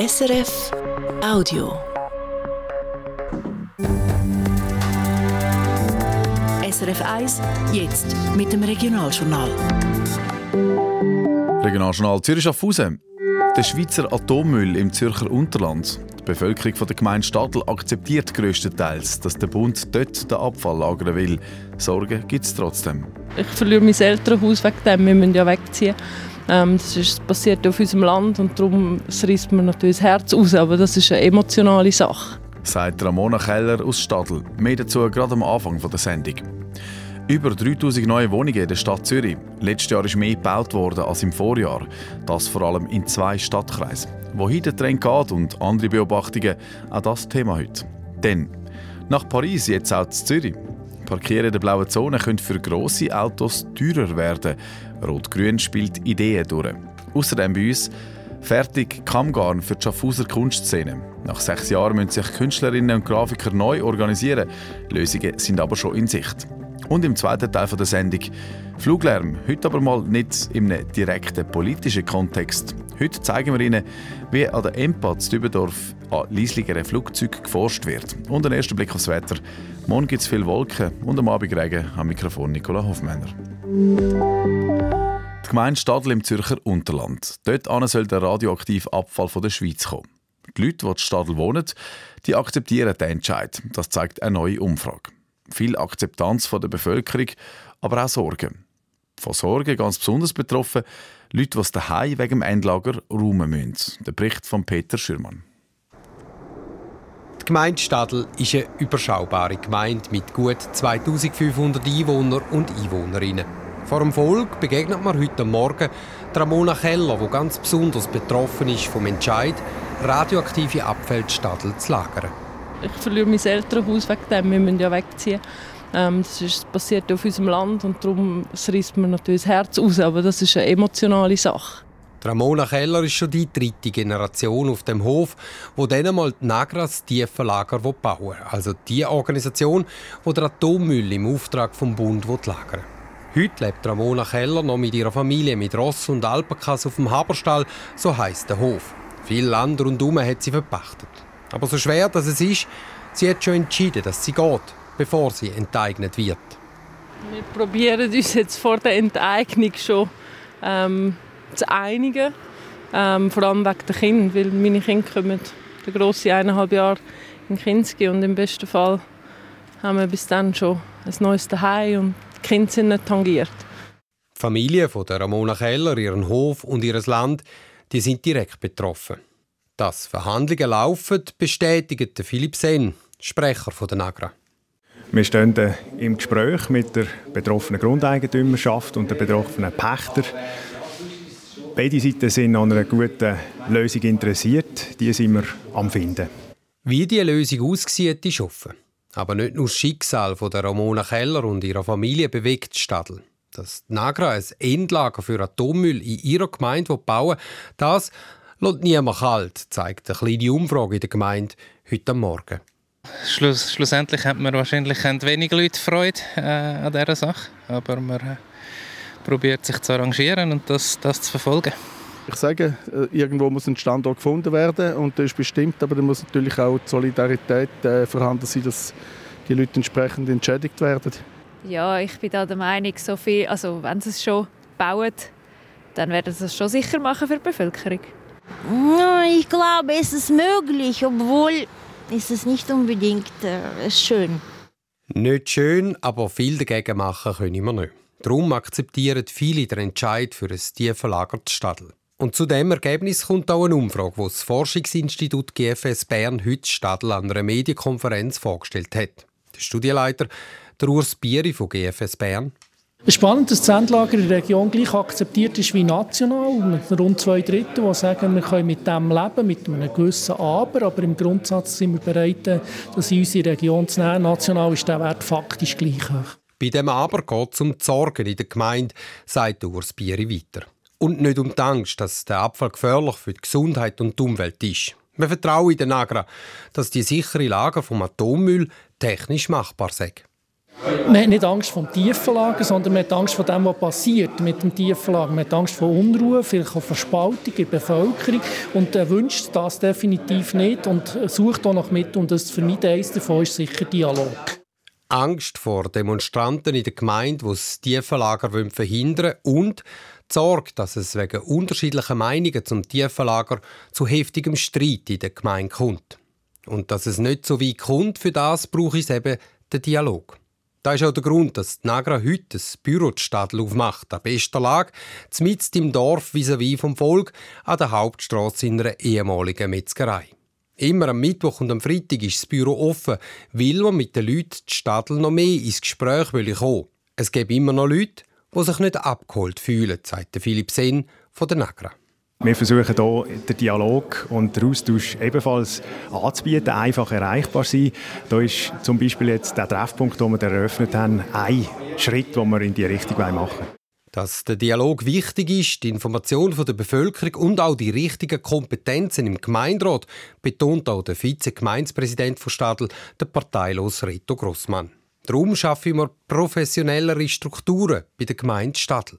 SRF Audio. SRF 1, jetzt mit dem Regionaljournal. Regionaljournal Zürich Schaffhausen. Der Schweizer Atommüll im Zürcher Unterland. Die Bevölkerung der Gemeinde Stadl akzeptiert größtenteils, dass der Bund dort den Abfall lagern will. Sorgen gibt es trotzdem. Ich verliere mein Elternhaus wegen dem. Wir müssen ja wegziehen. Ähm, das ist passiert auf unserem Land und darum reißt mir natürlich das Herz aus. Aber das ist eine emotionale Sache. Sagt Ramona Keller aus Stadl. Mehr dazu gerade am Anfang der Sendung. Über 3000 neue Wohnungen in der Stadt Zürich. Letztes Jahr ist mehr gebaut worden als im Vorjahr. Das vor allem in zwei Stadtkreisen. Wohin der Trend geht und andere Beobachtungen, auch das Thema heute. Denn nach Paris jetzt auch zu Zürich. Parkieren in der blauen Zone könnte für grosse Autos teurer werden. Rot-Grün spielt Ideen durch. Außerdem bei uns fertig Kammgarn für die Schaffhauser Kunstszene. Nach sechs Jahren müssen sich Künstlerinnen und Grafiker neu organisieren. Lösungen sind aber schon in Sicht. Und im zweiten Teil der Sendung Fluglärm, heute aber mal nicht im direkten politischen Kontext. Heute zeigen wir Ihnen, wie an der EMPA Dübendorf an leisligeren Flugzeugen geforscht wird. Und ein erster Blick aufs Wetter. Morgen gibt es viele Wolken und am Abend Regen. Am Mikrofon Nicola Hofmänner. Die Gemeinde Stadl im Zürcher Unterland. Dort soll der radioaktive Abfall von der Schweiz kommen. Die Leute, die in Stadl wohnen, die akzeptieren den Entscheid. Das zeigt eine neue Umfrage viel Akzeptanz von der Bevölkerung, aber auch Sorgen. Von Sorgen ganz besonders betroffen Leute, die daheim wegen dem Endlager räumen müssen. Der Bericht von Peter Schürmann. Gemeinde Stadl ist eine überschaubare Gemeinde mit gut 2500 Einwohnern und Einwohnerinnen. Vor dem Volk begegnet man heute Morgen Ramona Keller, die ganz besonders betroffen ist vom Entscheid, radioaktive Abfälle Stadl zu lagern ich verliere mein Elternhaus wegen dem. Wir müssen ja wegziehen. Ähm, das ist passiert auf unserem Land und darum reißt mir natürlich das Herz aus. Aber das ist eine emotionale Sache. Ramona Keller ist schon die dritte Generation auf dem Hof, wo dann einmal die Nagras Tiefenlager bauen Also die Organisation, die der Atommüll im Auftrag vom Bund lagern Heute lebt Ramona Keller noch mit ihrer Familie mit Ross und Alpakas auf dem Haberstall, so heißt der Hof. Viel Land rundum hat sie verpachtet. Aber so schwer das es ist, sie hat schon entschieden, dass sie geht, bevor sie enteignet wird. Wir probieren uns jetzt vor der Enteignung schon ähm, zu einigen. Ähm, vor allem wegen der Kinder, weil meine Kinder kommen der grosse eineinhalb Jahre in Kinski und im besten Fall haben wir bis dann schon ein neues Zuhause und die Kinder sind nicht tangiert. Die Familie von der Ramona Keller, ihren Hof und ihr Land, die sind direkt betroffen. Dass Verhandlungen laufen, bestätigt Philipp Sen, Sprecher der Nagra. Wir stehen im Gespräch mit der betroffenen Grundeigentümerschaft und den betroffenen Pächter. Beide Seiten sind an einer guten Lösung interessiert. Die sind wir am Finden. Wie diese Lösung aussieht, ist offen. Aber nicht nur das Schicksal von der Ramona Keller und ihrer Familie bewegt Stadl. Dass Nagra ein Endlager für Atommüll in ihrer Gemeinde bauen das lässt niemand kalt, zeigt eine kleine Umfrage in der Gemeinde heute Morgen. Schluss, schlussendlich haben wir wahrscheinlich wenig Leute Freude äh, an dieser Sache, aber man äh, probiert sich zu arrangieren und das, das zu verfolgen. Ich sage, äh, irgendwo muss ein Standort gefunden werden und das ist bestimmt, aber da muss natürlich auch die Solidarität äh, vorhanden sein, dass die Leute entsprechend entschädigt werden. Ja, ich bin da der Meinung, so viel, also wenn sie es schon bauen, dann werden sie es schon sicher machen für die Bevölkerung. Ich glaube, es ist möglich, obwohl es ist nicht unbedingt äh, schön. Nicht schön, aber viel dagegen machen können wir nicht. Darum akzeptieren viele den Entscheid für ein tiefenlagertes Stadel. Und zu dem Ergebnis kommt auch eine Umfrage, die das Forschungsinstitut GFS Bern heute Stadel an einer Medienkonferenz vorgestellt hat. Der Studienleiter, der Urs Bieri von GFS Bern, spannend, dass das Endlager in der Region gleich akzeptiert ist wie national. Mit rund zwei Drittel, die sagen, wir können mit dem leben, mit einem gewissen Aber. Aber im Grundsatz sind wir bereit, das in unsere Region zu nehmen. National ist der Wert faktisch gleich hoch. Bei dem Aber geht es um die Sorgen in der Gemeinde, sagt Urs Bieri weiter. Und nicht um die Angst, dass der Abfall gefährlich für die Gesundheit und die Umwelt ist. Wir vertrauen in den Agra, dass die sichere Lager vom Atommüll technisch machbar sind. Man hat nicht Angst vor dem Tiefenlager, sondern man hat Angst vor dem, was passiert mit dem Tiefenlager. Man hat Angst vor Unruhe, vielleicht auch vor Spaltung in der Bevölkerung und er wünscht das definitiv nicht und sucht auch nach mit, um das zu vermeiden. Eines davon ist sicher Dialog. Angst vor Demonstranten in der Gemeinde, die das Tiefenlager verhindern wollen und die Sorge, dass es wegen unterschiedlicher Meinungen zum Tiefenlager zu heftigem Streit in der Gemeinde kommt. Und dass es nicht so weit kommt, für das brauche ich eben den Dialog. Das ist auch der Grund, dass die Nagra heute ein Büro die Stadl aufmacht, an bester Lage, mitten im Dorf vis-à-vis vom Volk, an der Hauptstraße in einer ehemaligen Metzgerei. Immer am Mittwoch und am Freitag ist das Büro offen, weil man mit den Leuten die Stadl noch mehr ins Gespräch will kommen. Es gibt immer noch Leute, die sich nicht abgeholt fühlen, sagt Philipp Sen von der Nagra. Wir versuchen hier den Dialog und den Austausch ebenfalls anzubieten, einfach erreichbar sein. Da ist zum Beispiel jetzt der Treffpunkt, den wir eröffnet haben, ein Schritt, den wir in die Richtung machen wollen. Dass der Dialog wichtig ist, die Information der Bevölkerung und auch die richtigen Kompetenzen im Gemeinderat, betont auch der Vize-Gemeindepräsident von Stadl, der parteilos Reto Grossmann. Darum schaffen wir professionellere Strukturen bei der Gemeinde Stadl.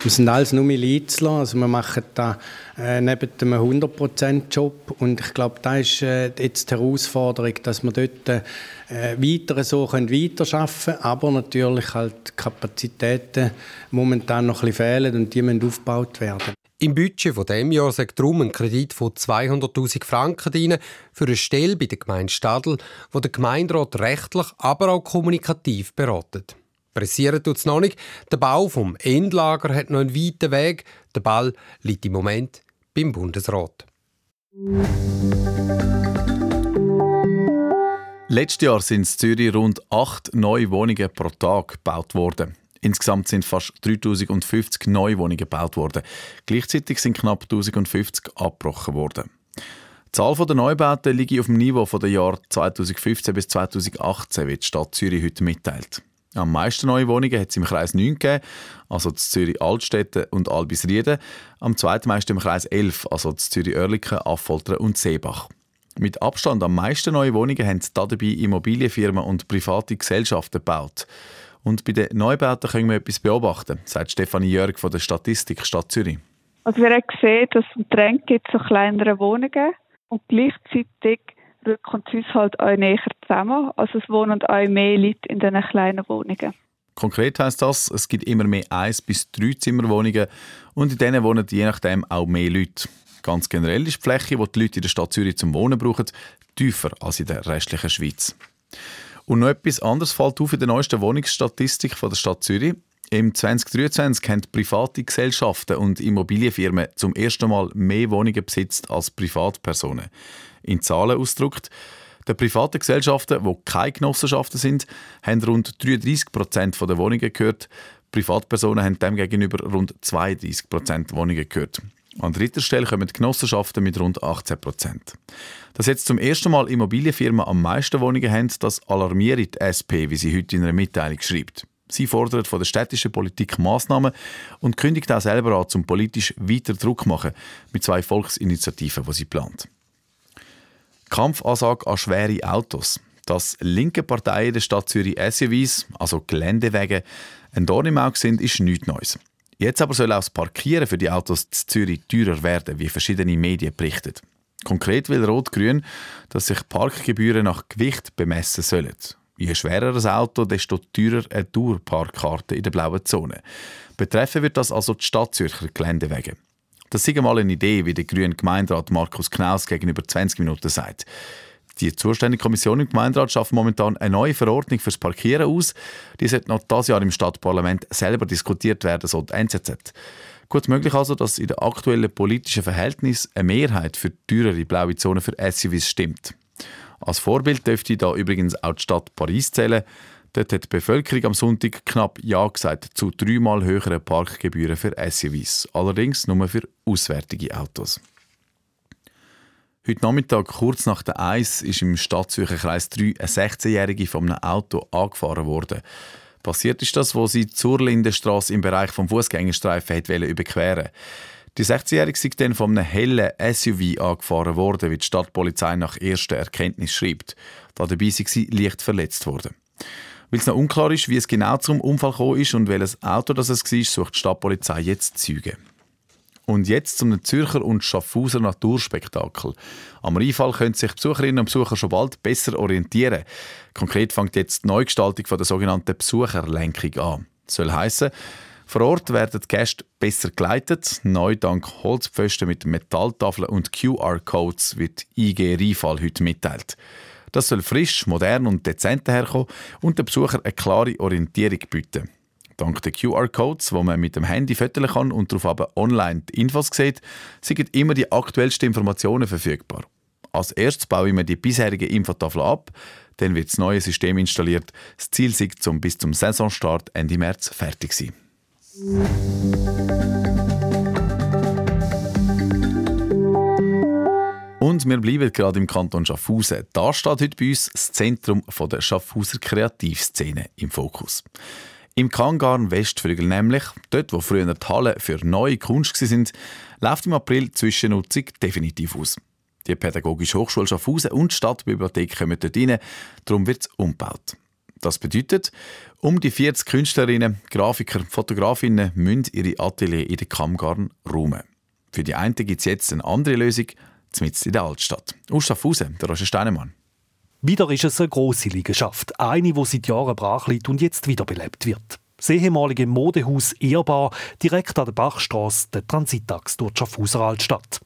Wir sind alles nur Milizler, also wir machen da äh, neben dem 100%-Job und ich glaube, da ist äh, jetzt die Herausforderung, dass wir dort äh, weiter so können weiterarbeiten können, aber natürlich halt Kapazitäten momentan noch ein bisschen fehlen und die müssen aufgebaut werden. Im Budget von dem Jahr sagt darum ein Kredit von 200.000 Franken dienen für eine Stelle bei der Gemeinde Stadl, wo der Gemeinderat rechtlich, aber auch kommunikativ beratet. Pressieren tut es noch nicht. Der Bau vom Endlager hat noch einen weiten Weg. Der Ball liegt im Moment beim Bundesrat. Letztes Jahr sind in Zürich rund acht neue Wohnungen pro Tag gebaut worden. Insgesamt sind fast 3050 neue Wohnungen gebaut worden. Gleichzeitig sind knapp 1050 abgebrochen worden. Die Zahl der Neubauten liegt auf dem Niveau der Jahre 2015 bis 2018, wie die Stadt Zürich heute mitteilt. Am meisten neue Wohnungen hat es im Kreis 9 gegeben, also zu Zürich Altstädte und Albisrieden. Am zweitmeisten im Kreis 11, also zu Zürich Oerlikon, Affoltern und Seebach. Mit Abstand am meisten neue Wohnungen haben dabei Immobilienfirmen und private Gesellschaften gebaut. Und bei den Neubauten können wir etwas beobachten, sagt Stefanie Jörg von der Statistik Stadt Zürich. Also wir haben gesehen, dass es einen Trend gibt zu kleineren Wohnungen und gleichzeitig sie uns halt auch näher zusammen. Also es wohnen auch mehr Leute in diesen kleinen Wohnungen. Konkret heißt das, es gibt immer mehr eins bis drei Zimmerwohnungen und in denen wohnen je nachdem auch mehr Leute. Ganz generell ist die Fläche, die die Leute in der Stadt Zürich zum Wohnen brauchen, tiefer als in der restlichen Schweiz. Und noch etwas anderes fällt auf in der neuesten Wohnungsstatistik von der Stadt Zürich. Im 2023 haben private Gesellschaften und Immobilienfirmen zum ersten Mal mehr Wohnungen besitzt als Privatpersonen in Zahlen ausgedrückt. Die privaten Gesellschaften, die keine Genossenschaften sind, haben rund 33 Prozent der Wohnungen gehört. Privatpersonen haben demgegenüber rund 32 Prozent Wohnungen gehört. An dritter Stelle kommen die Genossenschaften mit rund 18 Prozent. Dass jetzt zum ersten Mal Immobilienfirmen am meisten Wohnungen haben, das alarmiert die SP, wie sie heute in einer Mitteilung schreibt. Sie fordert von der städtischen Politik Massnahmen und kündigt auch selber an, zum politisch weiter Druck machen mit zwei Volksinitiativen, die sie plant. Kampfansage an schwere Autos. Dass linke Parteien der Stadt Zürich SUVs, also Geländewege, ein Dorn im Auge sind, ist nichts Neues. Jetzt aber soll auch das Parkieren für die Autos in Zürich teurer werden, wie verschiedene Medien berichten. Konkret will Rot-Grün, dass sich Parkgebühren nach Gewicht bemessen sollen. Je schwerer das Auto, desto teurer eine Dauerparkkarte in der blauen Zone. Betreffen wird das also die Stadt Zürcher Geländewege. Das ist mal eine Idee, wie der grüne Gemeinderat Markus Knaus gegenüber 20 Minuten sagt. Die zuständige Kommission im Gemeinderat schafft momentan eine neue Verordnung fürs Parkieren aus. Die sollte noch dieses Jahr im Stadtparlament selber diskutiert werden, so die NZZ. Gut möglich also, dass in den aktuellen politischen Verhältnissen eine Mehrheit für teurere blaue Zonen für SUVs stimmt. Als Vorbild dürfte da übrigens auch die Stadt Paris zählen. Dort hat die Bevölkerung am Sonntag knapp Ja gesagt zu dreimal höheren Parkgebühren für SUVs. Allerdings nur für auswärtige Autos. Heute Nachmittag, kurz nach der Eis, ist im Stadtzürcher Kreis 3 eine 16-Jährige von einem Auto angefahren worden. Passiert ist das, wo sie zur Lindenstraße im Bereich vom Fußgängerstreifen überqueren Die 16-Jährige ist dann von einem hellen SUV angefahren worden, wie die Stadtpolizei nach erster Erkenntnis schreibt. Da dabei war sie leicht verletzt worden. Weil es noch unklar ist, wie es genau zum Unfall gekommen ist und welches Auto das es war, sucht die Stadtpolizei jetzt Züge. Und jetzt zum Zürcher und Schaffhauser Naturspektakel. Am Rheinfall können sich Besucherinnen und Besucher schon bald besser orientieren. Konkret fängt jetzt die Neugestaltung von der sogenannten Besucherlenkung an. Das soll heissen, vor Ort werden die Gäste besser geleitet. Neu dank Holzpfosten mit Metalltafeln und QR-Codes wird IG Rheinfall heute mitteilt. Das soll frisch, modern und dezent herkommen und den Besuchern eine klare Orientierung bieten. Dank der QR-Codes, wo man mit dem Handy fotografieren kann und darauf aber online die Infos sieht, sind immer die aktuellsten Informationen verfügbar. Als erstes bauen wir die bisherige Infotafel ab, dann wird das neue System installiert. Das Ziel ist, zum bis zum Saisonstart Ende März fertig sein. Und wir bleiben gerade im Kanton Schaffhausen. Da steht heute bei uns das Zentrum der Schaffhauser Kreativszene im Fokus. Im Kangarn Westflügel nämlich, dort wo früher die Hallen für neue Kunst sind, läuft im April die Zwischennutzung definitiv aus. Die Pädagogische Hochschule Schaffhausen und die Stadtbibliothek kommen dort rein, darum wird es umgebaut. Das bedeutet, um die 40 Künstlerinnen, Grafiker, Fotografinnen müssen ihre Atelier in den Kammgarn räumen. Für die einen gibt es jetzt eine andere Lösung, zumindest in der Altstadt. Aus Schaffhausen, der Roger Steinemann. Wieder ist es eine grosse Liegenschaft, eine, die seit Jahren brach liegt und jetzt wiederbelebt wird. Das ehemalige Modehaus Ehrbar, direkt an der Bachstrasse, der Transitachs durch die Schaffhauser Altstadt.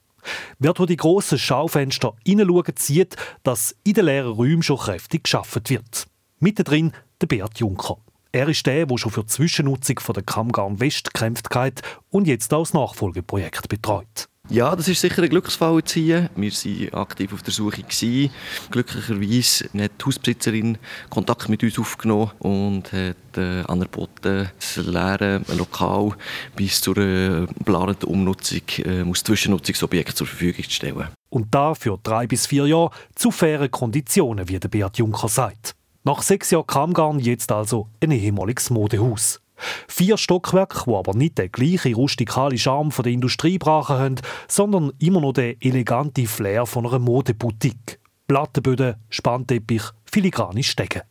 Wer durch die grossen Schaufenster hineinschaut, sieht, dass in den leeren Räumen schon kräftig geschaffen wird. Mittendrin der Beat Juncker. Er ist der, der schon für die Zwischennutzung von der Kammgarn West gekämpft hat und jetzt auch das Nachfolgeprojekt betreut. Ja, das ist sicher ein Glücksfall hier. Wir waren aktiv auf der Suche. Gewesen. Glücklicherweise hat die Hausbesitzerin Kontakt mit uns aufgenommen und hat äh, angeboten, das leere Lokal bis zur äh, geplanten Umnutzung äh, als Zwischennutzungsobjekt zur Verfügung zu stellen. Und da für drei bis vier Jahre zu fairen Konditionen, wie der Beat Juncker sagt. Nach sechs Jahren Kammgarn jetzt also ein ehemaliges Modehaus. Vier Stockwerke, die aber nicht den gleichen rustikalen Charme von der Industrie brachen haben, sondern immer noch den eleganten Flair von einer Modeboutique. Plattenböden, Spannteppich, filigrane Stege.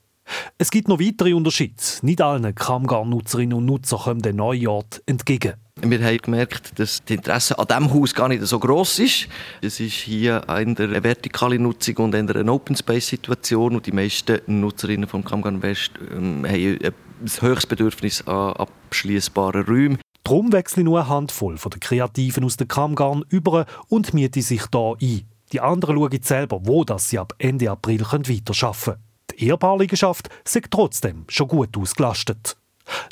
Es gibt noch weitere Unterschiede. Nicht allen Kammgarn-Nutzerinnen und Nutzer kommen der neue Ort entgegen. Wir haben gemerkt, dass das Interesse an diesem Haus gar nicht so groß ist. Es ist hier eine vertikale Nutzung und eine Open Space Situation und die meisten Nutzerinnen vom Kammgarn West ähm, haben ein höchstes Bedürfnis an abschließbaren Räumen. Darum wechseln nur eine Handvoll von den Kreativen aus dem Kammgarn über und mieten sich hier ein. Die anderen schauen selber, wo das sie ab Ende April weiterarbeiten können. Die Ehrbarliegenschaft sind trotzdem schon gut ausgelastet.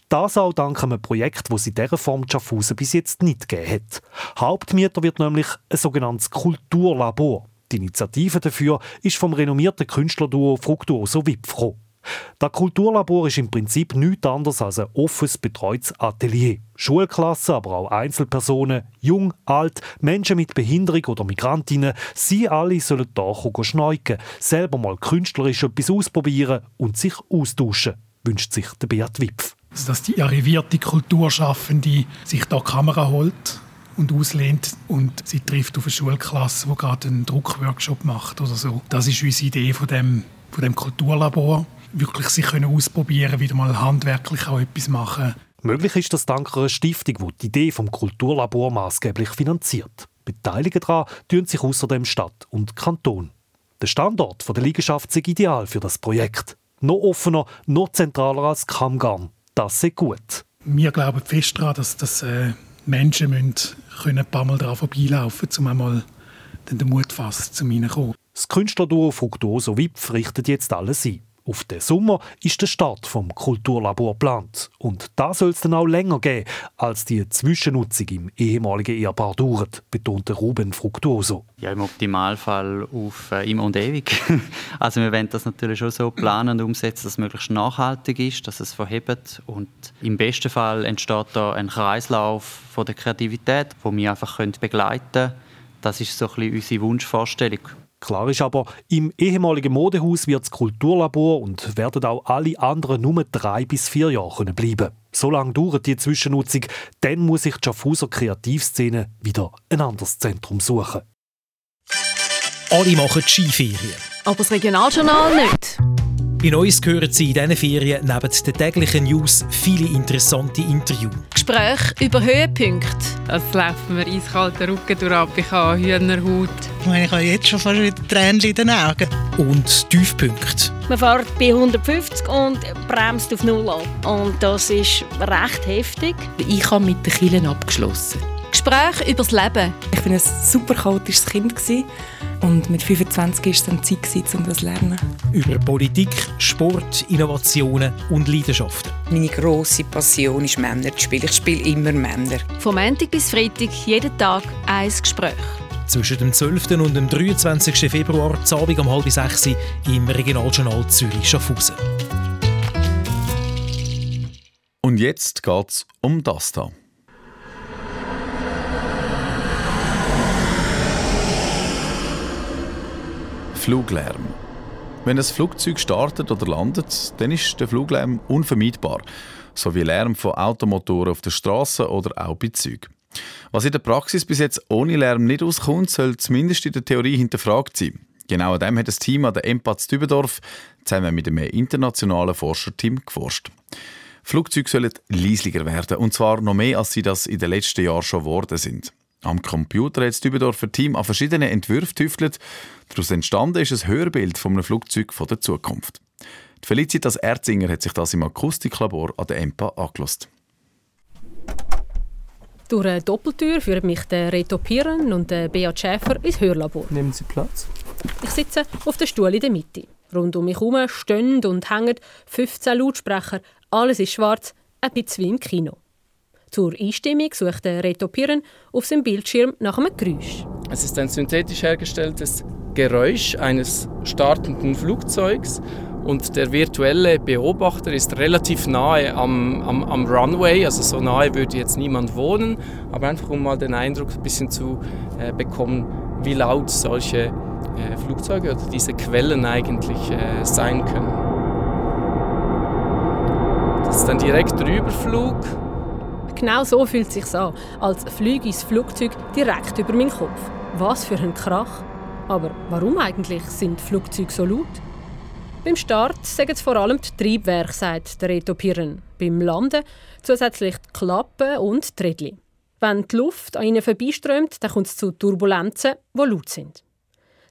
Das auch dank einem Projekt, das es in dieser Form Schaffhausen bis jetzt nicht gegeben hat. Hauptmieter wird nämlich ein sogenanntes Kulturlabor. Die Initiative dafür ist vom renommierten Künstlerduo Fructuoso Wipf gekommen. Das Kulturlabor ist im Prinzip nichts anderes als ein offenes, betreutes Atelier. Schulklassen, aber auch Einzelpersonen, jung, alt, Menschen mit Behinderung oder Migrantinnen, sie alle sollen hier schneuken, selber mal künstlerisch etwas ausprobieren und sich austauschen, wünscht sich der Beat Wipf. Also, dass die arrivierte Kulturschaffende sich da Kamera holt und auslehnt und sie trifft auf eine Schulklasse, die gerade einen Druckworkshop macht oder so. Das ist unsere Idee von dem, von dem Kulturlabor wirklich sich können ausprobieren wieder mal handwerklich auch etwas machen. Möglich ist das dank einer Stiftung, die die Idee vom Kulturlabor maßgeblich finanziert. Beteiligt daran tun sich außerdem Stadt und Kanton. Der Standort der Liegenschaft ist ideal für das Projekt. Noch offener, noch zentraler als Kammgarn. Das ist gut. Wir glauben fest daran, dass, dass äh, Menschen müssen können ein paar Mal daran vorbeilaufen können, um einmal den Mut fassen, zu ihnen kommen. Das Künstlerduo Fructuoso Wipf richtet jetzt alles ein. Auf den Sommer ist der Start vom Kulturlabor geplant. Und da soll es dann auch länger gehen, als die Zwischennutzung im ehemaligen Ehepaar dauert, betonte Ruben Fructuoso. Ja, im Optimalfall auf äh, immer und ewig. also wir wollen das natürlich schon so planen und umsetzen, dass es möglichst nachhaltig ist, dass es verhebt. Und im besten Fall entsteht da ein Kreislauf von der Kreativität, wo wir einfach begleiten können. Das ist so ein bisschen unsere Wunschvorstellung. Klar ist aber, im ehemaligen Modehaus wird das Kulturlabor und werden auch alle anderen nur drei bis vier Jahre bleiben. So lange dauert die Zwischennutzung, dann muss sich die Schaffhauser Kreativszene wieder ein anderes Zentrum suchen. Alle machen Skiferien. Aber das Regionaljournal nicht. Bei uns hören Sie in diesen Ferien neben den täglichen News viele interessante Interviews. Gespräche über Höhepunkte. Es läuft mir eiskalter Rücken durch ab, ich habe Hühnerhaut. Ich meine, ich habe jetzt schon fast wieder Tränen in den Augen. Und Tiefpunkte. Man fährt bei 150 und bremst auf Null ab. Und das ist recht heftig. Ich habe mit den Kielen abgeschlossen. Gespräche über das Leben. Ich war ein super chaotisches Kind. Und mit 25 war es dann Zeit, um das zu lernen. Über Politik, Sport, Innovationen und Leidenschaften. Meine grosse Passion ist Männer zu spielen. Ich spiele immer Männer. Vom Montag bis Freitag, jeden Tag ein Gespräch. Zwischen dem 12. und dem 23. Februar, Abend um halb sechs im Regionaljournal Zürich-Schaffhausen. Und jetzt geht es um das hier. Fluglärm. Wenn ein Flugzeug startet oder landet, dann ist der Fluglärm unvermeidbar, so wie Lärm von Automotoren auf der Straße oder auch bei Zügen. Was in der Praxis bis jetzt ohne Lärm nicht auskommt, soll zumindest in der Theorie hinterfragt sein. Genau an dem hat das Team an der EMPAZ Dübendorf zusammen mit einem internationalen Forscherteam geforscht. Flugzeuge sollen leislicher werden, und zwar noch mehr, als sie das in den letzten Jahren schon geworden sind. Am Computer hat das Dübendorfer Team an verschiedenen Entwürfen tüftelt. Daraus entstanden ist ein Hörbild von einem Flugzeug von der Zukunft. Die Felicitas Erzinger hat sich das im Akustiklabor an der EMPA angelost. Durch eine Doppeltür führen mich der Reto Piren und der Bea Schäfer ins Hörlabor. Nehmen Sie Platz. Ich sitze auf der Stuhl in der Mitte. Rund um mich herum stehen und hängen 15 Lautsprecher. Alles ist schwarz, ein bisschen wie im Kino. Zur Einstimmung sucht Reto Piren auf seinem Bildschirm nach einem Geräusch. Es ist ein synthetisch hergestelltes Geräusch eines startenden Flugzeugs und der virtuelle Beobachter ist relativ nahe am, am, am, Runway, also so nahe würde jetzt niemand wohnen, aber einfach um mal den Eindruck ein bisschen zu äh, bekommen, wie laut solche äh, Flugzeuge oder diese Quellen eigentlich äh, sein können. Das ist ein direkter Überflug Genau so fühlt es sich an, als flüge das Flugzeug direkt über meinen Kopf. Was für ein Krach. Aber warum eigentlich sind Flugzeuge so laut? Beim Start sagen es vor allem die Triebwerke, sagt der Reto Pirren. Beim Landen zusätzlich die Klappen und die Rädchen. Wenn die Luft an ihnen vorbeiströmt, dann kommt es zu Turbulenzen, die laut sind.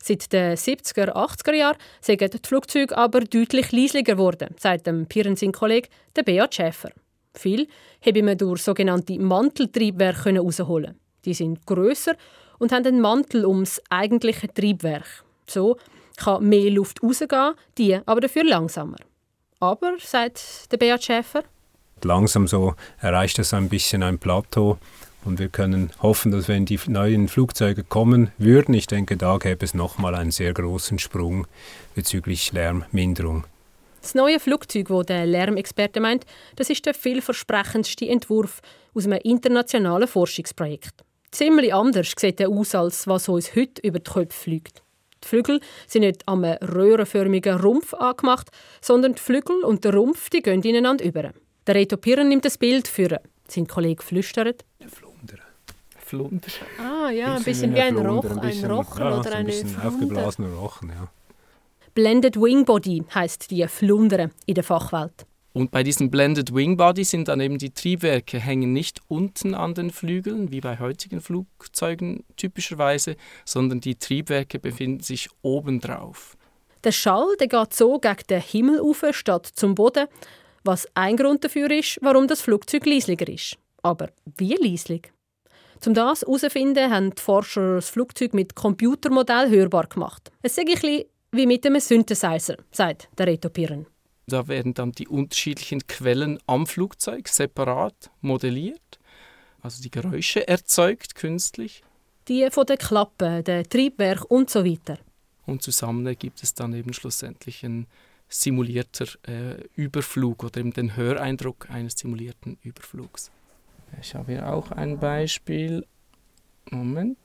Seit den 70er, 80er Jahren sind die Flugzeuge aber deutlich leislicher geworden, sagt dem Pirren sein Kollege, der Beat Schäfer. Viel habe man durch sogenannte Manteltriebwerke herausholen. Die sind grösser und haben einen Mantel ums eigentliche Triebwerk. So kann mehr Luft rausgehen, die aber dafür langsamer. Aber, sagt der Beat Schäfer, langsam so erreicht es ein bisschen ein Plateau und wir können hoffen, dass wenn die neuen Flugzeuge kommen würden, ich denke, da gäbe es nochmal einen sehr großen Sprung bezüglich Lärmminderung. Das neue Flugzeug, das der Lärmexperte meint, das ist der vielversprechendste Entwurf aus einem internationalen Forschungsprojekt. Ziemlich anders sieht er aus, als was uns heute über die Köpfe fliegt. Die Flügel sind nicht am röhrenförmigen Rumpf angemacht, sondern die Flügel und der Rumpf die gehen ineinander über. Der Reto Pirren nimmt das Bild für. Sein Kollege flüstert. Flunder. Flunder. Ah ja, ein bisschen wie ein, Roch, ein Rochen ja, oder ein eine bisschen aufgeblasener Rochen, ja. Blended Wing Body heißt die Flundere in der Fachwelt. Und bei diesem Blended Wing Body sind dann eben die Triebwerke hängen nicht unten an den Flügeln, wie bei heutigen Flugzeugen typischerweise, sondern die Triebwerke befinden sich oben drauf. Der Schall der geht so gegen den Himmel auf statt zum Boden, was ein Grund dafür ist, warum das Flugzeug leislicher ist. Aber wie leislich? Um das herauszufinden, haben die Forscher das Flugzeug mit Computermodell hörbar gemacht. Es ist ein bisschen wie mit einem Synthesizer, sagt der Reto Pirren. Da werden dann die unterschiedlichen Quellen am Flugzeug separat modelliert, also die Geräusche erzeugt künstlich. Die von den Klappen, den Triebwerk und so weiter. Und zusammen ergibt es dann eben schlussendlich ein simulierter äh, Überflug oder eben den Höreindruck eines simulierten Überflugs. Ich habe hier auch ein Beispiel. Moment.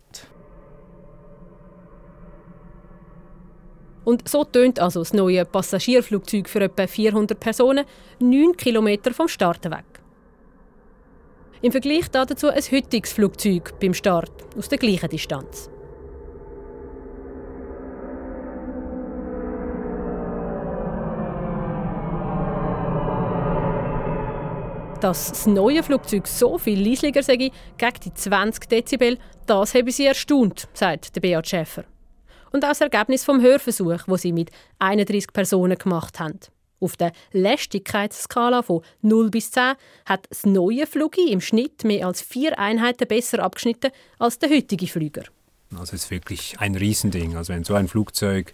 Und so tönt also das neue Passagierflugzeug für etwa 400 Personen 9 Kilometer vom Start weg. Im Vergleich dazu ein heutiges Flugzeug beim Start aus der gleichen Distanz. Dass das neue Flugzeug so viel leislicher sei, gegen die 20 Dezibel, das habe sie erstaunt, sagt der Beat Schäfer. Und auch das Ergebnis vom Hörversuch, wo sie mit 31 Personen gemacht haben. Auf der Lästigkeitsskala von 0 bis 10 hat das neue Flugi im Schnitt mehr als vier Einheiten besser abgeschnitten als der heutige Flüger. Also es ist wirklich ein Riesending. Also wenn so ein Flugzeug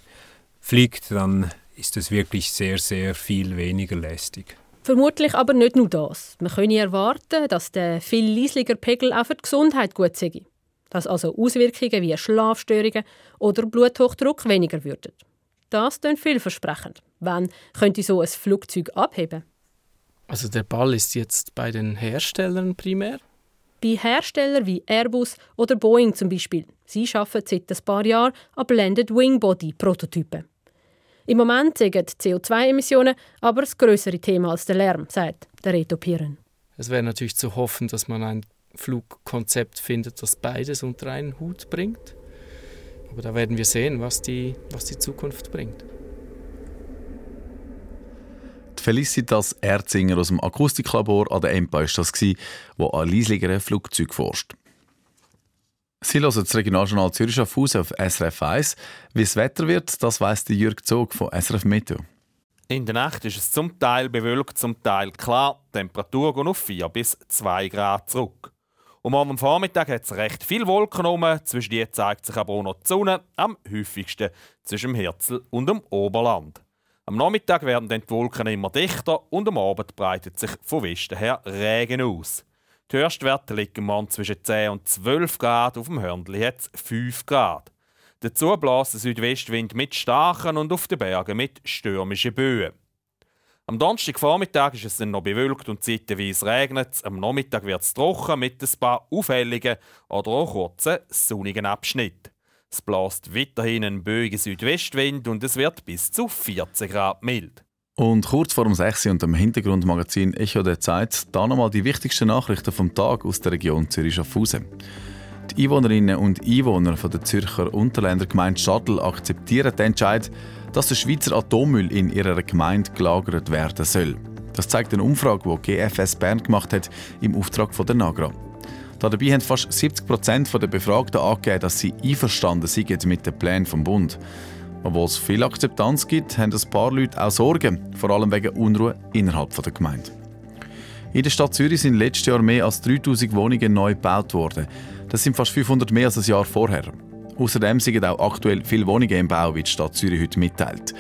fliegt, dann ist es wirklich sehr, sehr viel weniger lästig. Vermutlich aber nicht nur das. Man könne erwarten, dass der viel leisliger Pegel auch für die Gesundheit gut sei. Dass also Auswirkungen wie Schlafstörungen oder Bluthochdruck weniger würden. Das klingt vielversprechend. Wann könnte so ein Flugzeug abheben? Also der Ball ist jetzt bei den Herstellern primär? Bei Herstellern wie Airbus oder Boeing zum Beispiel. Sie arbeiten seit ein paar Jahren an Blended Wing Body Prototypen. Im Moment sind die CO2-Emissionen aber das größere Thema als der Lärm, sagt der Reto Piren. Es wäre natürlich zu hoffen, dass man ein Flugkonzept findet, das beides unter einen Hut bringt. Aber da werden wir sehen, was die, was die Zukunft bringt. Die Felicitas Erzinger aus dem Akustiklabor an der EMPA war das, wo an leisligeren Flugzeug forscht. Sie hören das Regionaljournal Zürich auf Haus auf SRF 1. Wie das Wetter wird, das weiss Jürg Zog von SRF Meteo. In der Nacht ist es zum Teil bewölkt, zum Teil klar. Die Temperatur geht auf 4 bis 2 Grad zurück. Und morgen Vormittag hat es recht viel Wolken um. Zwischen die zeigt sich aber auch noch die Sonne, am häufigsten zwischen dem Herzl und dem Oberland. Am Nachmittag werden dann die Wolken immer dichter und am Abend breitet sich von Westen her Regen aus. Die Höchstwerte liegen morgen zwischen 10 und 12 Grad, auf dem Hörnli hat es 5 Grad. Dazu bläst der Südwestwind mit starken und auf den Bergen mit stürmischen Böen. Am Donnerstagvormittag ist es dann noch bewölkt und zeitweise regnet. Am Nachmittag wird es trocken mit ein paar auffälligen oder auch kurzen sonnigen Abschnitten. Es bläst weiterhin ein böiger Südwestwind und es wird bis zu 14 Grad mild. Und kurz vor dem 6 und dem Hintergrundmagazin Echo der Zeit, da nochmal die wichtigsten Nachrichten vom Tag aus der Region Zürich-Schaffhausen. Einwohnerinnen und Einwohner von der Zürcher Unterländer Gemeinde Schadl akzeptieren den Entscheid, dass der Schweizer Atommüll in ihrer Gemeinde gelagert werden soll. Das zeigt eine Umfrage, die GFS Bern gemacht hat im Auftrag von der Nagra. Dabei haben fast 70 Prozent der Befragten angegeben, dass sie einverstanden sind mit den Plänen vom Bund. Obwohl es viel Akzeptanz gibt, haben ein paar Leute auch Sorgen, vor allem wegen Unruhe innerhalb der Gemeinde. In der Stadt Zürich sind letztes Jahr mehr als 3000 Wohnungen neu gebaut worden. Das sind fast 500 mehr als ein Jahr vorher. Außerdem sind auch aktuell viele Wohnungen im Bau, wie die Stadt Zürich heute mitteilt.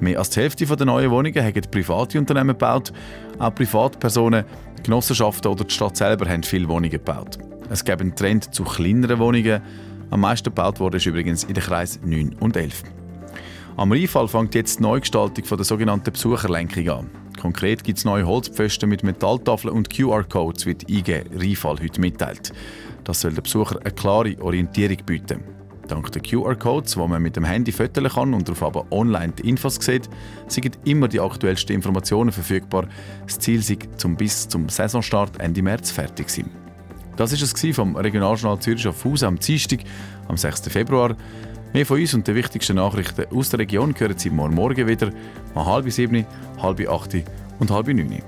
Mehr als die Hälfte der neuen Wohnungen haben private Unternehmen gebaut. Auch Privatpersonen, Genossenschaften oder die Stadt selber haben viele Wohnungen gebaut. Es gibt einen Trend zu kleineren Wohnungen. Am meisten gebaut wurde ist übrigens in den Kreis 9 und 11. Am Rheinfall fängt jetzt die Neugestaltung der sogenannten Besucherlenkung an. Konkret gibt es neue Holzpfosten mit Metalltafeln und QR-Codes, wie die IG Rheinfall heute mitteilt. Das soll den Besucher eine klare Orientierung bieten. Dank der QR-Codes, die man mit dem Handy fotografieren kann und darauf aber online die Infos sieht, sind immer die aktuellsten Informationen verfügbar. Das Ziel ist, zum bis zum Saisonstart Ende März fertig sein. Das war es vom Regionaljournal Zürich auf Haus am Dienstag, am 6. Februar. Mehr von uns und den wichtigsten Nachrichten aus der Region hören Sie morgen Morgen wieder um halb sieben, halb acht und halb neun.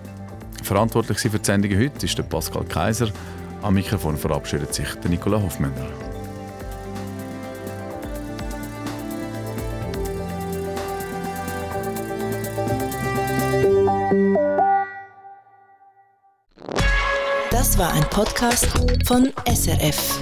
Verantwortlich für die Sendung heute ist der Pascal Kaiser. Am Mikrofon verabschiedet sich der Nicola Hofmänner. Das war ein Podcast von SRF.